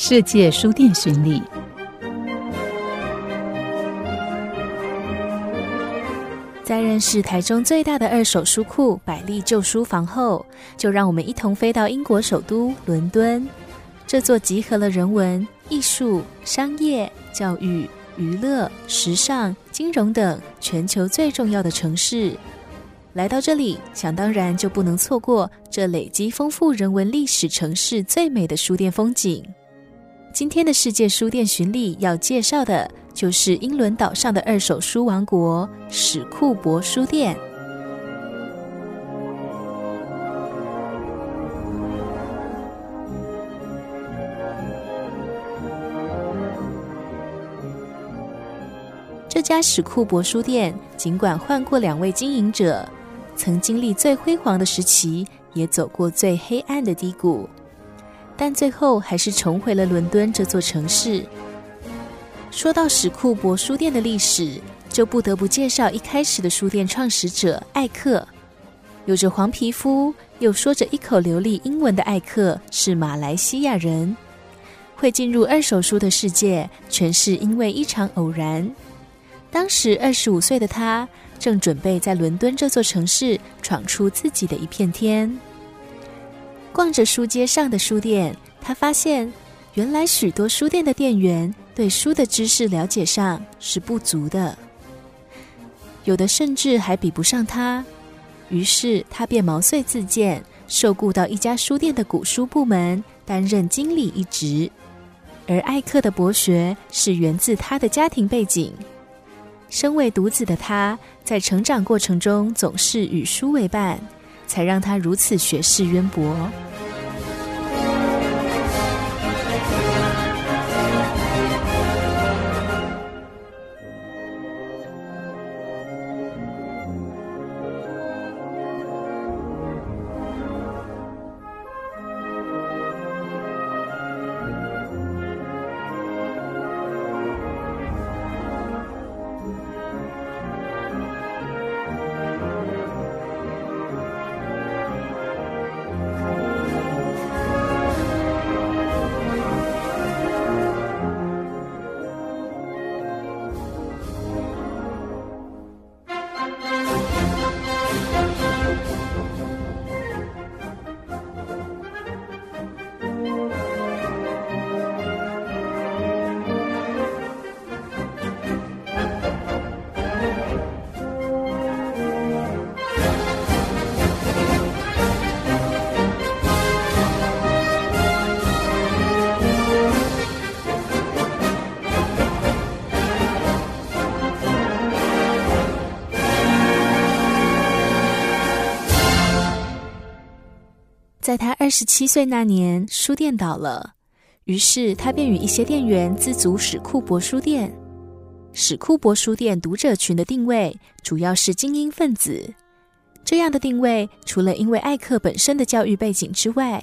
世界书店巡礼。在认识台中最大的二手书库百丽旧书房后，就让我们一同飞到英国首都伦敦，这座集合了人文、艺术、商业、教育、娱乐、时尚、金融等全球最重要的城市。来到这里，想当然就不能错过这累积丰富人文历史城市最美的书店风景。今天的世界书店巡礼要介绍的，就是英伦岛上的二手书王国史库伯书店。这家史库伯书店，尽管换过两位经营者，曾经历最辉煌的时期，也走过最黑暗的低谷。但最后还是重回了伦敦这座城市。说到史库伯书店的历史，就不得不介绍一开始的书店创始者艾克。有着黄皮肤又说着一口流利英文的艾克是马来西亚人，会进入二手书的世界，全是因为一场偶然。当时二十五岁的他，正准备在伦敦这座城市闯出自己的一片天。逛着书街上的书店，他发现原来许多书店的店员对书的知识了解上是不足的，有的甚至还比不上他。于是他便毛遂自荐，受雇到一家书店的古书部门担任经理一职。而艾克的博学是源自他的家庭背景，身为独子的他，在成长过程中总是与书为伴。才让他如此学识渊博。在他二十七岁那年，书店倒了，于是他便与一些店员自组史库伯书店。史库伯书店读者群的定位主要是精英分子。这样的定位，除了因为艾克本身的教育背景之外，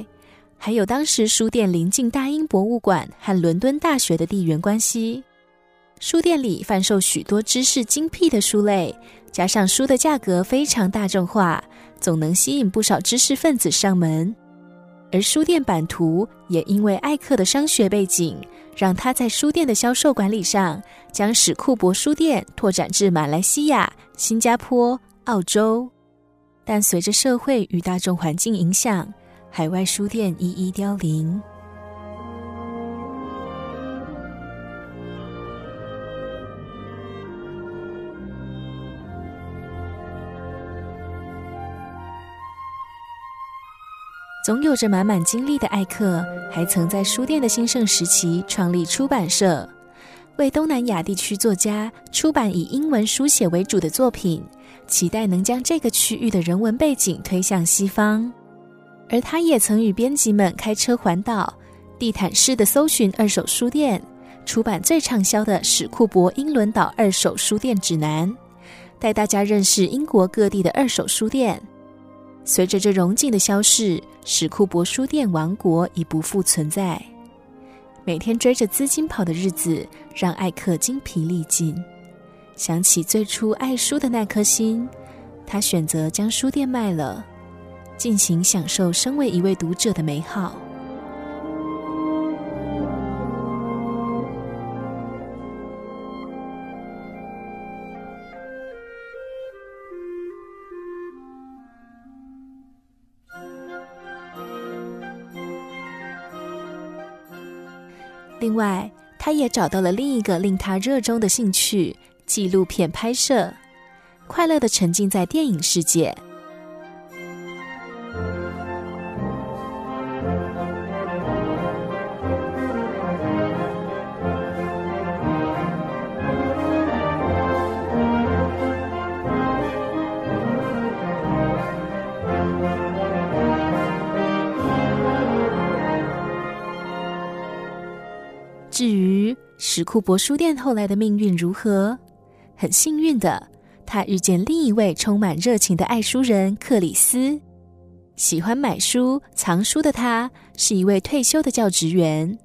还有当时书店临近大英博物馆和伦敦大学的地缘关系。书店里贩售许多知识精辟的书类，加上书的价格非常大众化。总能吸引不少知识分子上门，而书店版图也因为艾克的商学背景，让他在书店的销售管理上，将史库伯书店拓展至马来西亚、新加坡、澳洲。但随着社会与大众环境影响，海外书店一一凋零。总有着满满经历的艾克，还曾在书店的兴盛时期创立出版社，为东南亚地区作家出版以英文书写为主的作品，期待能将这个区域的人文背景推向西方。而他也曾与编辑们开车环岛，地毯式的搜寻二手书店，出版最畅销的《史库伯英伦岛二手书店指南》，带大家认识英国各地的二手书店。随着这荣景的消逝，史库伯书店王国已不复存在。每天追着资金跑的日子，让艾克精疲力尽。想起最初爱书的那颗心，他选择将书店卖了，尽情享受身为一位读者的美好。另外，他也找到了另一个令他热衷的兴趣——纪录片拍摄，快乐的沉浸在电影世界。史库伯书店后来的命运如何？很幸运的，他遇见另一位充满热情的爱书人克里斯。喜欢买书、藏书的他，是一位退休的教职员。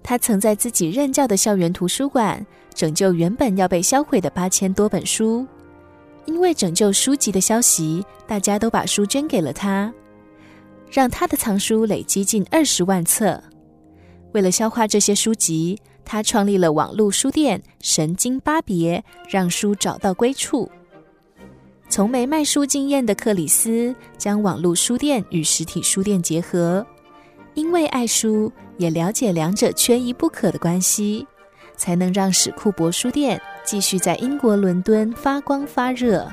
他曾在自己任教的校园图书馆拯救原本要被销毁的八千多本书。因为拯救书籍的消息，大家都把书捐给了他，让他的藏书累积近二十万册。为了消化这些书籍，他创立了网络书店“神经巴别”，让书找到归处。从没卖书经验的克里斯，将网络书店与实体书店结合，因为爱书，也了解两者缺一不可的关系，才能让史库伯书店继续在英国伦敦发光发热。